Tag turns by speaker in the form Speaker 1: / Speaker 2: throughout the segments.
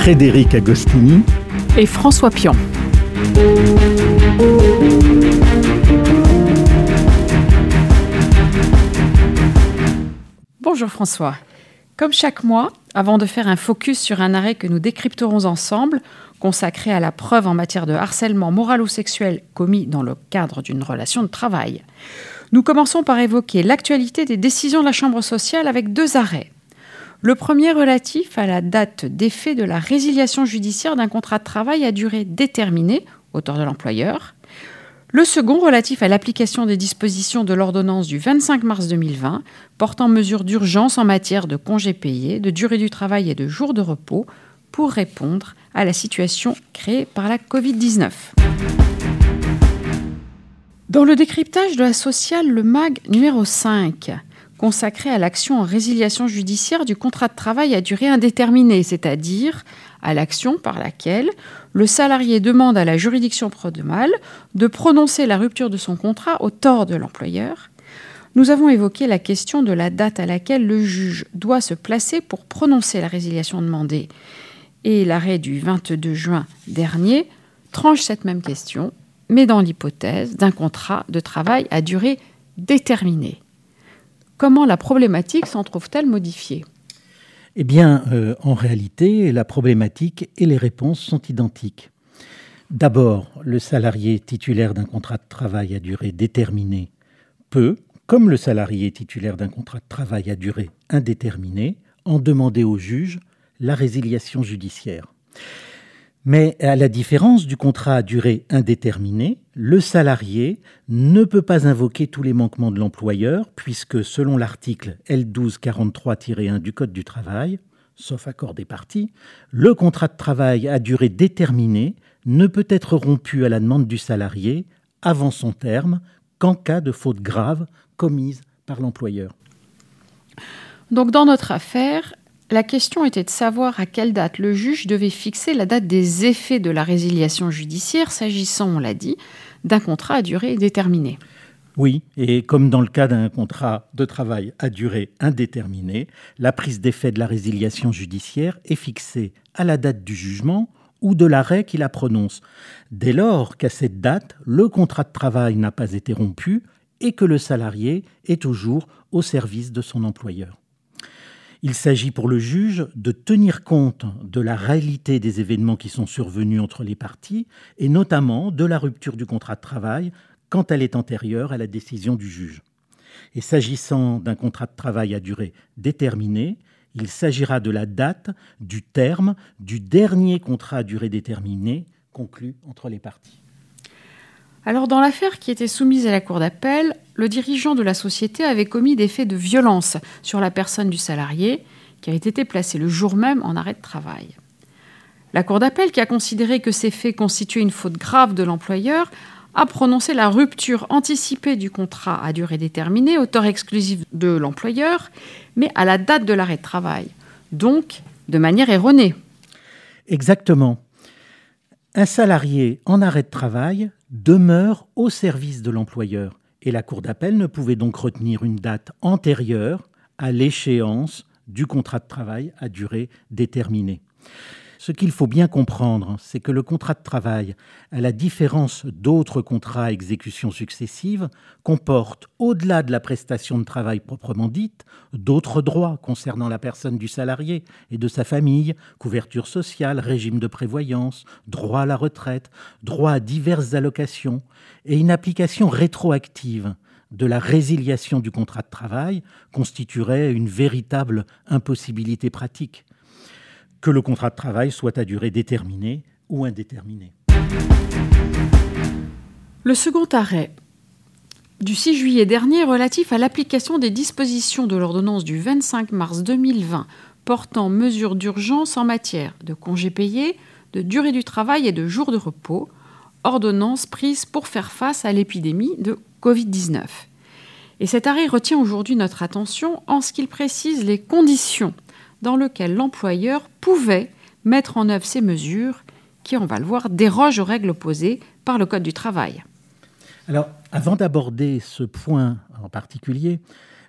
Speaker 1: Frédéric Agostini
Speaker 2: et François Pion. Bonjour François. Comme chaque mois, avant de faire un focus sur un arrêt que nous décrypterons ensemble, consacré à la preuve en matière de harcèlement moral ou sexuel commis dans le cadre d'une relation de travail, nous commençons par évoquer l'actualité des décisions de la Chambre sociale avec deux arrêts. Le premier relatif à la date d'effet de la résiliation judiciaire d'un contrat de travail à durée déterminée, auteur de l'employeur. Le second relatif à l'application des dispositions de l'ordonnance du 25 mars 2020 portant mesures d'urgence en matière de congés payés, de durée du travail et de jours de repos pour répondre à la situation créée par la Covid-19. Dans le décryptage de la sociale, le MAG numéro 5, consacré à l'action en résiliation judiciaire du contrat de travail à durée indéterminée, c'est-à-dire à l'action par laquelle le salarié demande à la juridiction prud'homale de prononcer la rupture de son contrat au tort de l'employeur. Nous avons évoqué la question de la date à laquelle le juge doit se placer pour prononcer la résiliation demandée. Et l'arrêt du 22 juin dernier tranche cette même question, mais dans l'hypothèse d'un contrat de travail à durée déterminée. Comment la problématique s'en trouve-t-elle modifiée?
Speaker 1: Eh bien, euh, en réalité, la problématique et les réponses sont identiques. D'abord, le salarié titulaire d'un contrat de travail à durée déterminée peut, comme le salarié titulaire d'un contrat de travail à durée indéterminée, en demander au juge la résiliation judiciaire. Mais à la différence du contrat à durée indéterminée, le salarié ne peut pas invoquer tous les manquements de l'employeur, puisque selon l'article L1243-1 du Code du travail, sauf accord des parties, le contrat de travail à durée déterminée ne peut être rompu à la demande du salarié avant son terme qu'en cas de faute grave commise par l'employeur.
Speaker 2: Donc dans notre affaire, la question était de savoir à quelle date le juge devait fixer la date des effets de la résiliation judiciaire, s'agissant, on l'a dit, d'un contrat à durée déterminée.
Speaker 1: Oui, et comme dans le cas d'un contrat de travail à durée indéterminée, la prise d'effet de la résiliation judiciaire est fixée à la date du jugement ou de l'arrêt qui la prononce, dès lors qu'à cette date, le contrat de travail n'a pas été rompu et que le salarié est toujours au service de son employeur. Il s'agit pour le juge de tenir compte de la réalité des événements qui sont survenus entre les parties, et notamment de la rupture du contrat de travail quand elle est antérieure à la décision du juge. Et s'agissant d'un contrat de travail à durée déterminée, il s'agira de la date du terme du dernier contrat à durée déterminée conclu entre les parties.
Speaker 2: Alors dans l'affaire qui était soumise à la Cour d'appel, le dirigeant de la société avait commis des faits de violence sur la personne du salarié qui avait été placé le jour même en arrêt de travail. La Cour d'appel, qui a considéré que ces faits constituaient une faute grave de l'employeur, a prononcé la rupture anticipée du contrat à durée déterminée, au tort exclusif de l'employeur, mais à la date de l'arrêt de travail, donc de manière erronée.
Speaker 1: Exactement. Un salarié en arrêt de travail demeure au service de l'employeur et la Cour d'appel ne pouvait donc retenir une date antérieure à l'échéance du contrat de travail à durée déterminée. Ce qu'il faut bien comprendre, c'est que le contrat de travail, à la différence d'autres contrats à exécution successive, comporte, au-delà de la prestation de travail proprement dite, d'autres droits concernant la personne du salarié et de sa famille, couverture sociale, régime de prévoyance, droit à la retraite, droit à diverses allocations, et une application rétroactive de la résiliation du contrat de travail constituerait une véritable impossibilité pratique que le contrat de travail soit à durée déterminée ou indéterminée.
Speaker 2: Le second arrêt du 6 juillet dernier relatif à l'application des dispositions de l'ordonnance du 25 mars 2020 portant mesures d'urgence en matière de congés payés, de durée du travail et de jours de repos, ordonnance prise pour faire face à l'épidémie de Covid-19. Et cet arrêt retient aujourd'hui notre attention en ce qu'il précise les conditions dans lesquelles l'employeur pouvait mettre en œuvre ces mesures qui, on va le voir, dérogent aux règles posées par le Code du travail.
Speaker 1: Alors, avant d'aborder ce point en particulier,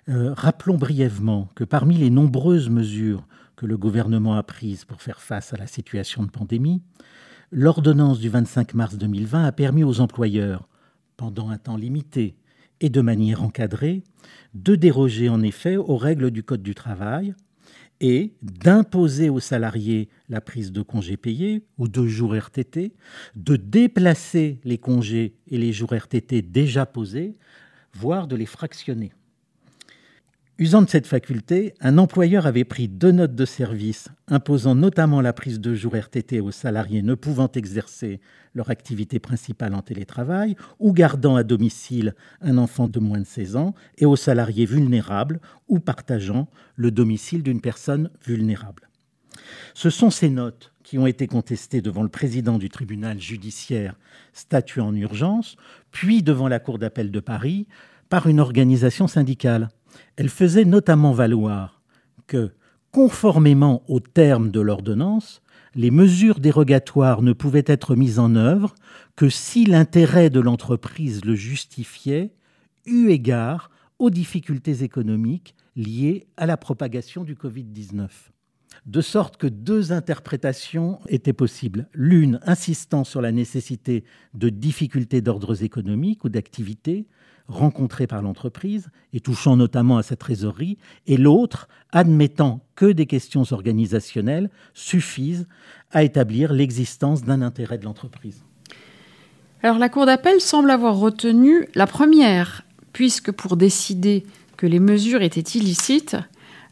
Speaker 1: euh, rappelons brièvement que parmi les nombreuses mesures que le gouvernement a prises pour faire face à la situation de pandémie, l'ordonnance du 25 mars 2020 a permis aux employeurs, pendant un temps limité et de manière encadrée, de déroger en effet aux règles du Code du travail et d'imposer aux salariés la prise de congés payés ou de jours RTT, de déplacer les congés et les jours RTT déjà posés, voire de les fractionner. Usant de cette faculté, un employeur avait pris deux notes de service imposant notamment la prise de jours RTT aux salariés ne pouvant exercer leur activité principale en télétravail ou gardant à domicile un enfant de moins de 16 ans et aux salariés vulnérables ou partageant le domicile d'une personne vulnérable. Ce sont ces notes qui ont été contestées devant le président du tribunal judiciaire statué en urgence, puis devant la Cour d'appel de Paris par une organisation syndicale. Elle faisait notamment valoir que, conformément aux termes de l'ordonnance, les mesures dérogatoires ne pouvaient être mises en œuvre que si l'intérêt de l'entreprise le justifiait, eu égard aux difficultés économiques liées à la propagation du Covid-19. De sorte que deux interprétations étaient possibles. L'une insistant sur la nécessité de difficultés d'ordre économique ou d'activité, rencontrés par l'entreprise et touchant notamment à sa trésorerie, et l'autre admettant que des questions organisationnelles suffisent à établir l'existence d'un intérêt de l'entreprise.
Speaker 2: Alors la Cour d'appel semble avoir retenu la première, puisque pour décider que les mesures étaient illicites,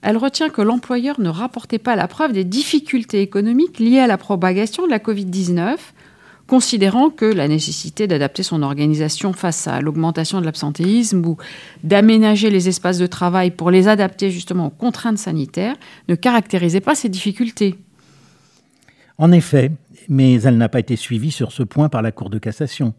Speaker 2: elle retient que l'employeur ne rapportait pas la preuve des difficultés économiques liées à la propagation de la Covid-19 considérant que la nécessité d'adapter son organisation face à l'augmentation de l'absentéisme ou d'aménager les espaces de travail pour les adapter justement aux contraintes sanitaires ne caractérisait pas ces difficultés.
Speaker 1: En effet, mais elle n'a pas été suivie sur ce point par la Cour de cassation.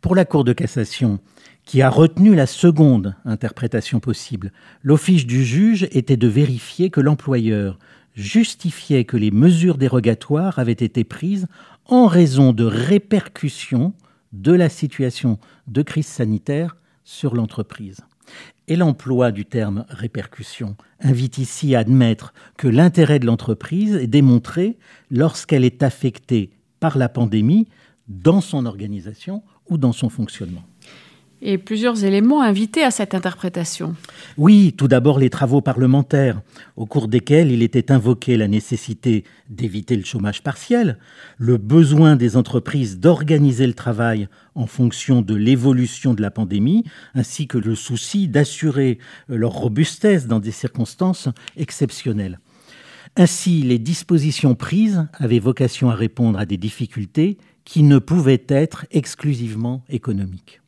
Speaker 1: Pour la Cour de cassation, qui a retenu la seconde interprétation possible, l'office du juge était de vérifier que l'employeur justifiait que les mesures dérogatoires avaient été prises en raison de répercussions de la situation de crise sanitaire sur l'entreprise. Et l'emploi du terme répercussion invite ici à admettre que l'intérêt de l'entreprise est démontré lorsqu'elle est affectée par la pandémie dans son organisation ou dans son fonctionnement
Speaker 2: et plusieurs éléments invités à cette interprétation.
Speaker 1: Oui, tout d'abord les travaux parlementaires, au cours desquels il était invoqué la nécessité d'éviter le chômage partiel, le besoin des entreprises d'organiser le travail en fonction de l'évolution de la pandémie, ainsi que le souci d'assurer leur robustesse dans des circonstances exceptionnelles. Ainsi, les dispositions prises avaient vocation à répondre à des difficultés qui ne pouvaient être exclusivement économiques.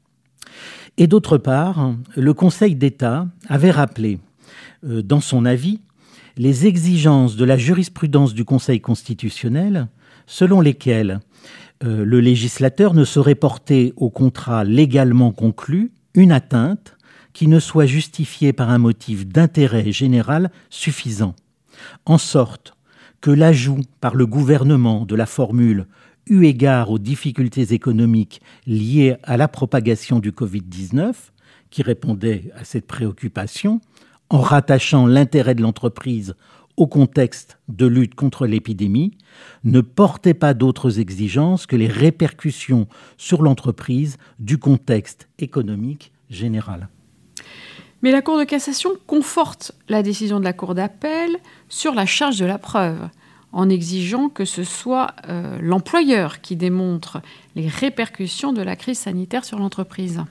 Speaker 1: Et d'autre part, le Conseil d'État avait rappelé euh, dans son avis les exigences de la jurisprudence du Conseil constitutionnel selon lesquelles euh, le législateur ne saurait porter au contrat légalement conclu une atteinte qui ne soit justifiée par un motif d'intérêt général suffisant, en sorte que l'ajout par le gouvernement de la formule eu égard aux difficultés économiques liées à la propagation du Covid-19, qui répondait à cette préoccupation, en rattachant l'intérêt de l'entreprise au contexte de lutte contre l'épidémie, ne portait pas d'autres exigences que les répercussions sur l'entreprise du contexte économique général.
Speaker 2: Mais la Cour de cassation conforte la décision de la Cour d'appel sur la charge de la preuve en exigeant que ce soit euh, l'employeur qui démontre les répercussions de la crise sanitaire sur l'entreprise.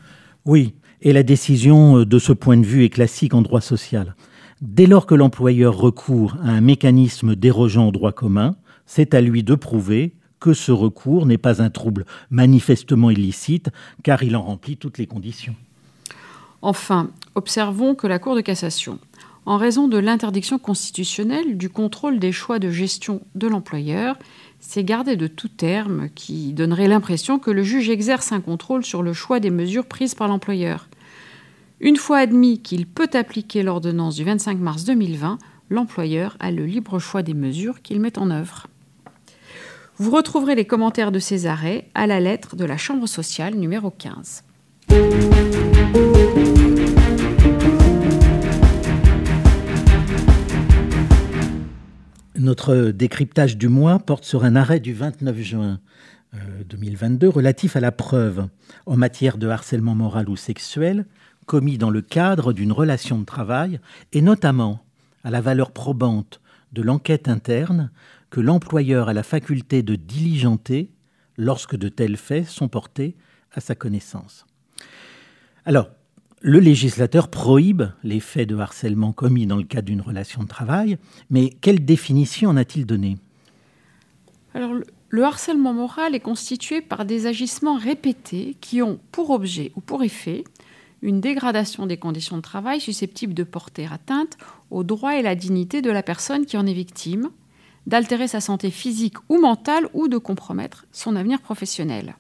Speaker 1: Oui, et la décision euh, de ce point de vue est classique en droit social. Dès lors que l'employeur recourt à un mécanisme dérogeant au droit commun, c'est à lui de prouver que ce recours n'est pas un trouble manifestement illicite, car il en remplit toutes les conditions.
Speaker 2: Enfin, observons que la Cour de cassation en raison de l'interdiction constitutionnelle du contrôle des choix de gestion de l'employeur. C'est garder de tout terme qui donnerait l'impression que le juge exerce un contrôle sur le choix des mesures prises par l'employeur. Une fois admis qu'il peut appliquer l'ordonnance du 25 mars 2020, l'employeur a le libre choix des mesures qu'il met en œuvre. Vous retrouverez les commentaires de ces arrêts à la lettre de la Chambre sociale numéro 15.
Speaker 1: Notre décryptage du mois porte sur un arrêt du 29 juin 2022 euh, relatif à la preuve en matière de harcèlement moral ou sexuel commis dans le cadre d'une relation de travail et notamment à la valeur probante de l'enquête interne que l'employeur a la faculté de diligenter lorsque de tels faits sont portés à sa connaissance. Alors, le législateur prohibe les faits de harcèlement commis dans le cadre d'une relation de travail, mais quelle définition en a-t-il donné
Speaker 2: Alors, le harcèlement moral est constitué par des agissements répétés qui ont pour objet ou pour effet une dégradation des conditions de travail susceptible de porter atteinte aux droits et la dignité de la personne qui en est victime, d'altérer sa santé physique ou mentale ou de compromettre son avenir professionnel.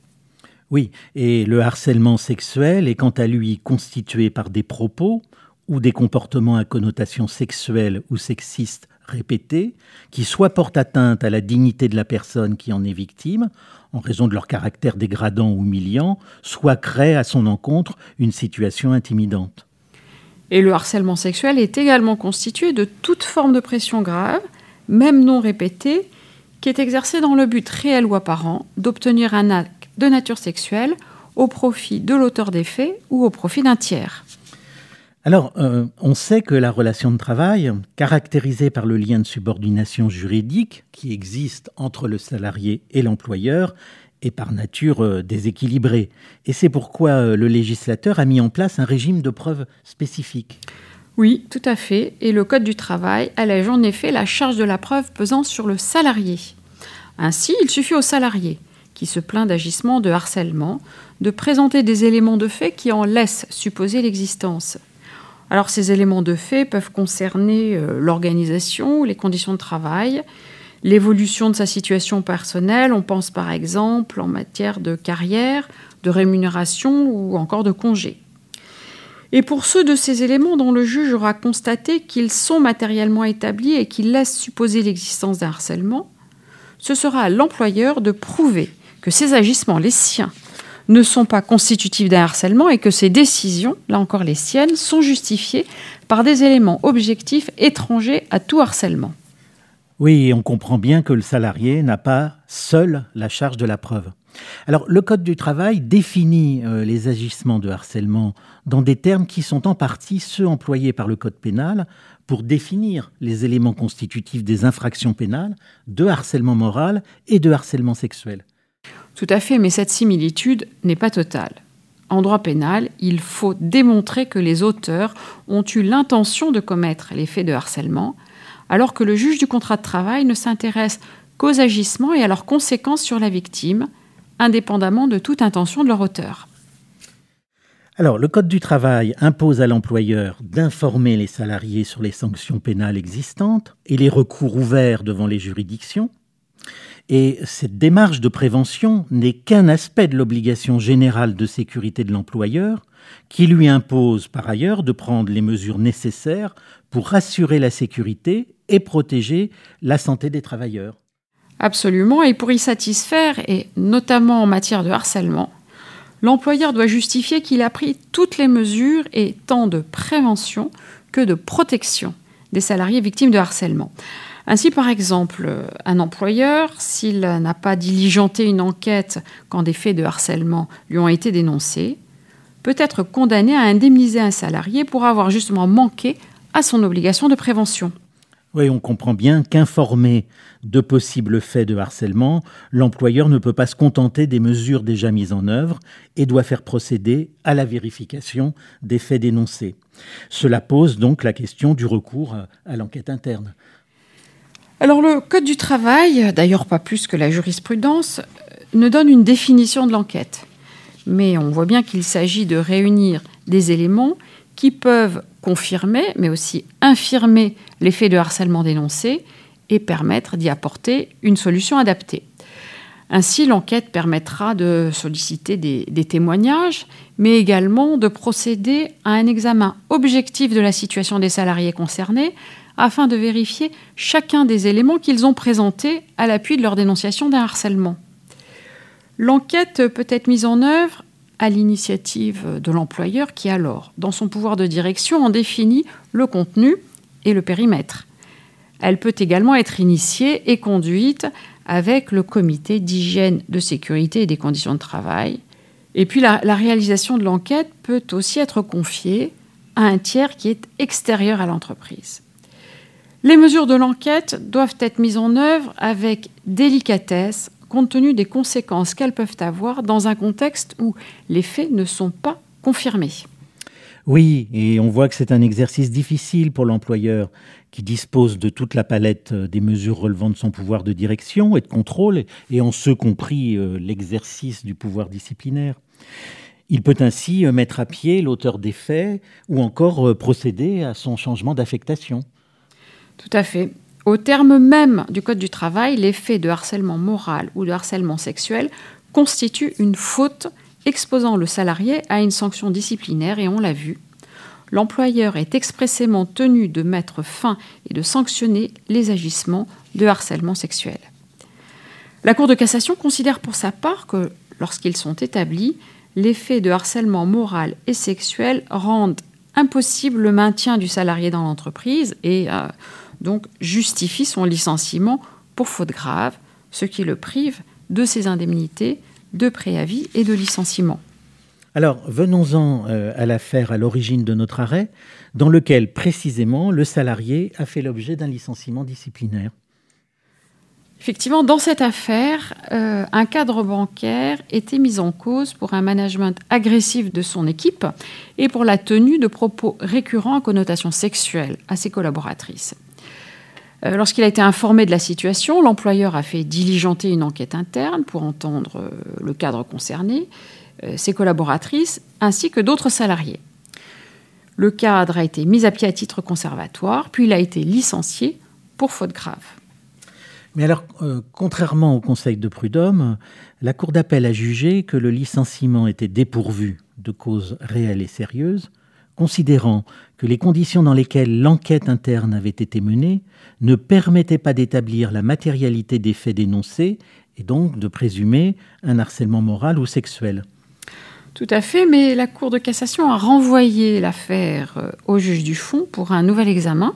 Speaker 1: Oui, et le harcèlement sexuel est quant à lui constitué par des propos ou des comportements à connotation sexuelle ou sexiste répétés, qui soit portent atteinte à la dignité de la personne qui en est victime, en raison de leur caractère dégradant ou humiliant, soit créent à son encontre une situation intimidante.
Speaker 2: Et le harcèlement sexuel est également constitué de toute forme de pression grave, même non répétée, qui est exercée dans le but réel ou apparent d'obtenir un acte de nature sexuelle au profit de l'auteur des faits ou au profit d'un tiers.
Speaker 1: Alors, euh, on sait que la relation de travail, caractérisée par le lien de subordination juridique qui existe entre le salarié et l'employeur, est par nature euh, déséquilibrée. Et c'est pourquoi euh, le législateur a mis en place un régime de preuve spécifique.
Speaker 2: Oui, tout à fait. Et le Code du travail allège en effet la charge de la preuve pesant sur le salarié. Ainsi, il suffit au salarié qui se plaint d'agissement de harcèlement, de présenter des éléments de fait qui en laissent supposer l'existence. Alors ces éléments de fait peuvent concerner euh, l'organisation, les conditions de travail, l'évolution de sa situation personnelle, on pense par exemple en matière de carrière, de rémunération ou encore de congé. Et pour ceux de ces éléments dont le juge aura constaté qu'ils sont matériellement établis et qu'ils laissent supposer l'existence d'un harcèlement, ce sera à l'employeur de prouver que ces agissements, les siens, ne sont pas constitutifs d'un harcèlement et que ces décisions, là encore les siennes, sont justifiées par des éléments objectifs étrangers à tout harcèlement.
Speaker 1: Oui, on comprend bien que le salarié n'a pas seul la charge de la preuve. Alors, le Code du travail définit euh, les agissements de harcèlement dans des termes qui sont en partie ceux employés par le Code pénal pour définir les éléments constitutifs des infractions pénales de harcèlement moral et de harcèlement sexuel.
Speaker 2: Tout à fait, mais cette similitude n'est pas totale. En droit pénal, il faut démontrer que les auteurs ont eu l'intention de commettre les faits de harcèlement, alors que le juge du contrat de travail ne s'intéresse qu'aux agissements et à leurs conséquences sur la victime, indépendamment de toute intention de leur auteur.
Speaker 1: Alors, le Code du travail impose à l'employeur d'informer les salariés sur les sanctions pénales existantes et les recours ouverts devant les juridictions. Et cette démarche de prévention n'est qu'un aspect de l'obligation générale de sécurité de l'employeur, qui lui impose par ailleurs de prendre les mesures nécessaires pour assurer la sécurité et protéger la santé des travailleurs.
Speaker 2: Absolument, et pour y satisfaire, et notamment en matière de harcèlement, l'employeur doit justifier qu'il a pris toutes les mesures et tant de prévention que de protection des salariés victimes de harcèlement. Ainsi, par exemple, un employeur, s'il n'a pas diligenté une enquête quand des faits de harcèlement lui ont été dénoncés, peut être condamné à indemniser un salarié pour avoir justement manqué à son obligation de prévention.
Speaker 1: Oui, on comprend bien qu'informé de possibles faits de harcèlement, l'employeur ne peut pas se contenter des mesures déjà mises en œuvre et doit faire procéder à la vérification des faits dénoncés. Cela pose donc la question du recours à l'enquête interne.
Speaker 2: Alors le Code du travail, d'ailleurs pas plus que la jurisprudence, ne donne une définition de l'enquête. Mais on voit bien qu'il s'agit de réunir des éléments qui peuvent confirmer, mais aussi infirmer les faits de harcèlement dénoncés et permettre d'y apporter une solution adaptée. Ainsi, l'enquête permettra de solliciter des, témoignages, mais également de procéder à un examen objectif de la situation des salariés concernés afin de vérifier chacun des éléments qu'ils ont présentés à l'appui de leur dénonciation d'un harcèlement. L'enquête peut être mise en œuvre à l'initiative de l'employeur qui alors, dans son pouvoir de direction, en définit le contenu et le périmètre. Elle peut également être initiée et conduite avec le comité d'hygiène, de sécurité et des conditions de travail. Et puis la, réalisation de l'enquête peut aussi être confiée à un tiers qui est extérieur à l'entreprise. Les mesures de l'enquête doivent être mises en œuvre avec délicatesse, compte tenu des conséquences qu'elles peuvent avoir dans un contexte où les faits ne sont pas confirmés.
Speaker 1: Oui, et on voit que c'est un exercice difficile pour l'employeur qui dispose de toute la palette des mesures relevant de son pouvoir de direction et de contrôle, et en ce compris euh, l'exercice du pouvoir disciplinaire. Il peut ainsi euh, mettre à pied l'auteur des faits ou encore euh, procéder à son changement d'affectation.
Speaker 2: Tout à fait. Au terme même du Code du travail, les faits de harcèlement moral ou de harcèlement sexuel constituent une faute exposant le salarié à une sanction disciplinaire et on l'a vu, l'employeur est expressément tenu de mettre fin et de sanctionner les agissements de harcèlement sexuel. La Cour de cassation considère pour sa part que lorsqu'ils sont établis, les faits de harcèlement moral et sexuel rendent impossible le maintien du salarié dans l'entreprise et euh, donc justifie son licenciement pour faute grave, ce qui le prive de ses indemnités de préavis et de licenciement.
Speaker 1: Alors, venons-en euh, à l'affaire à l'origine de notre arrêt, dans lequel précisément le salarié a fait l'objet d'un licenciement disciplinaire.
Speaker 2: Effectivement, dans cette affaire, euh, un cadre bancaire était mis en cause pour un management agressif de son équipe et pour la tenue de propos récurrents à connotation sexuelle à ses collaboratrices. Euh, lorsqu'il a été informé de la situation, l'employeur a fait diligenter une enquête interne pour entendre euh, le cadre concerné, euh, ses collaboratrices ainsi que d'autres salariés. Le cadre a été mis à pied à titre conservatoire, puis il a été licencié pour faute grave.
Speaker 1: Mais alors, contrairement au Conseil de prud'homme, la Cour d'appel a jugé que le licenciement était dépourvu de causes réelles et sérieuses, considérant que les conditions dans lesquelles l'enquête interne avait été menée ne permettaient pas d'établir la matérialité des faits dénoncés et donc de présumer un harcèlement moral ou sexuel.
Speaker 2: Tout à fait, mais la Cour de cassation a renvoyé l'affaire euh, au juge du fond pour un nouvel examen,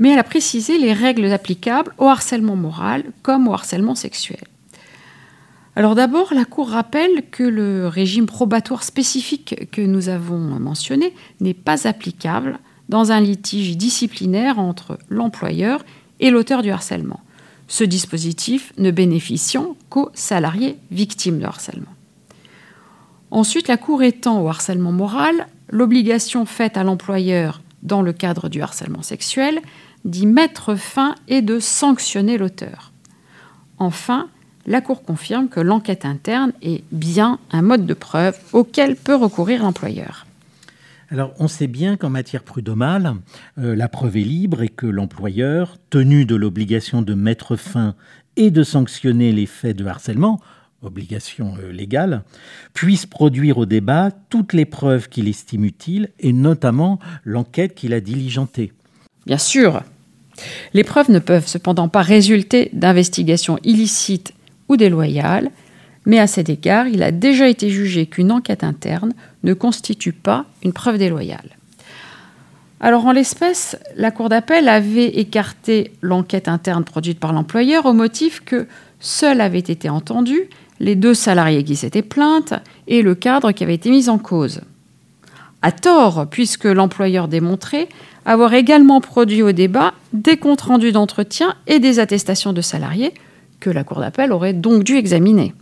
Speaker 2: mais elle a précisé les règles applicables au harcèlement moral comme au harcèlement sexuel. Alors d'abord, la Cour rappelle que le régime probatoire spécifique que nous avons mentionné n'est pas applicable dans un litige disciplinaire entre l'employeur et l'auteur du harcèlement. Ce dispositif ne bénéficiant qu'aux salariés victimes de harcèlement. Ensuite, la Cour étend au harcèlement moral l'obligation faite à l'employeur dans le cadre du harcèlement sexuel d'y mettre fin et de sanctionner l'auteur. Enfin, la Cour confirme que l'enquête interne est bien un mode de preuve auquel peut recourir l'employeur.
Speaker 1: Alors, on sait bien qu'en matière prud'homale, euh, la preuve est libre et que l'employeur, tenu de l'obligation de mettre fin et de sanctionner les faits de harcèlement, obligation euh, légale, puisse produire au débat toutes les preuves qu'il estime utiles et notamment l'enquête qu'il a diligentée.
Speaker 2: Bien sûr, les preuves ne peuvent cependant pas résulter d'investigations illicites ou déloyales, mais à cet égard, il a déjà été jugé qu'une enquête interne ne constitue pas une preuve déloyale. Alors en l'espèce, la Cour d'appel avait écarté l'enquête interne produite par l'employeur au motif que seuls avaient été entendus les deux salariés qui s'étaient plaintes et le cadre qui avait été mis en cause. À tort, puisque l'employeur démontrait avoir également produit au débat des comptes rendus d'entretien et des attestations de salariés que la Cour d'appel aurait donc dû examiner.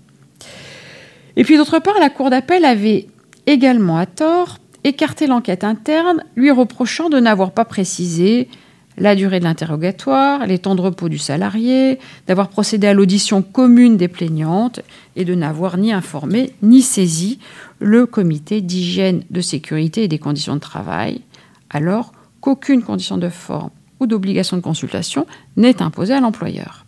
Speaker 2: Et puis d'autre part, la Cour d'appel avait également à tort écarté l'enquête interne, lui reprochant de n'avoir pas précisé la durée de l'interrogatoire, les temps de repos du salarié, d'avoir procédé à l'audition commune des plaignantes et de n'avoir ni informé ni saisi le comité d'hygiène, de sécurité et des conditions de travail, alors qu'aucune condition de forme ou d'obligation de consultation n'est imposée à l'employeur.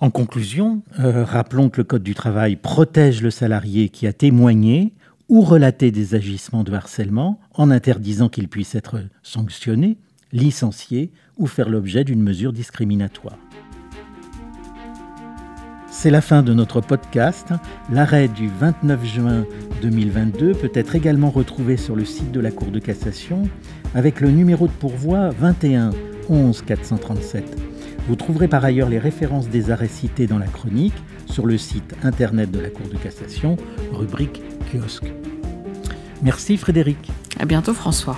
Speaker 1: En conclusion, euh, rappelons que le Code du travail protège le salarié qui a témoigné ou relaté des agissements de harcèlement en interdisant qu'il puisse être sanctionné, licencié ou faire l'objet d'une mesure discriminatoire. C'est la fin de notre podcast. L'arrêt du 29 juin 2022 peut être également retrouvé sur le site de la Cour de cassation avec le numéro de pourvoi 21 11 437. Vous trouverez par ailleurs les références des arrêts cités dans la chronique sur le site internet de la Cour de cassation, rubrique kiosque. Merci Frédéric.
Speaker 2: À bientôt François.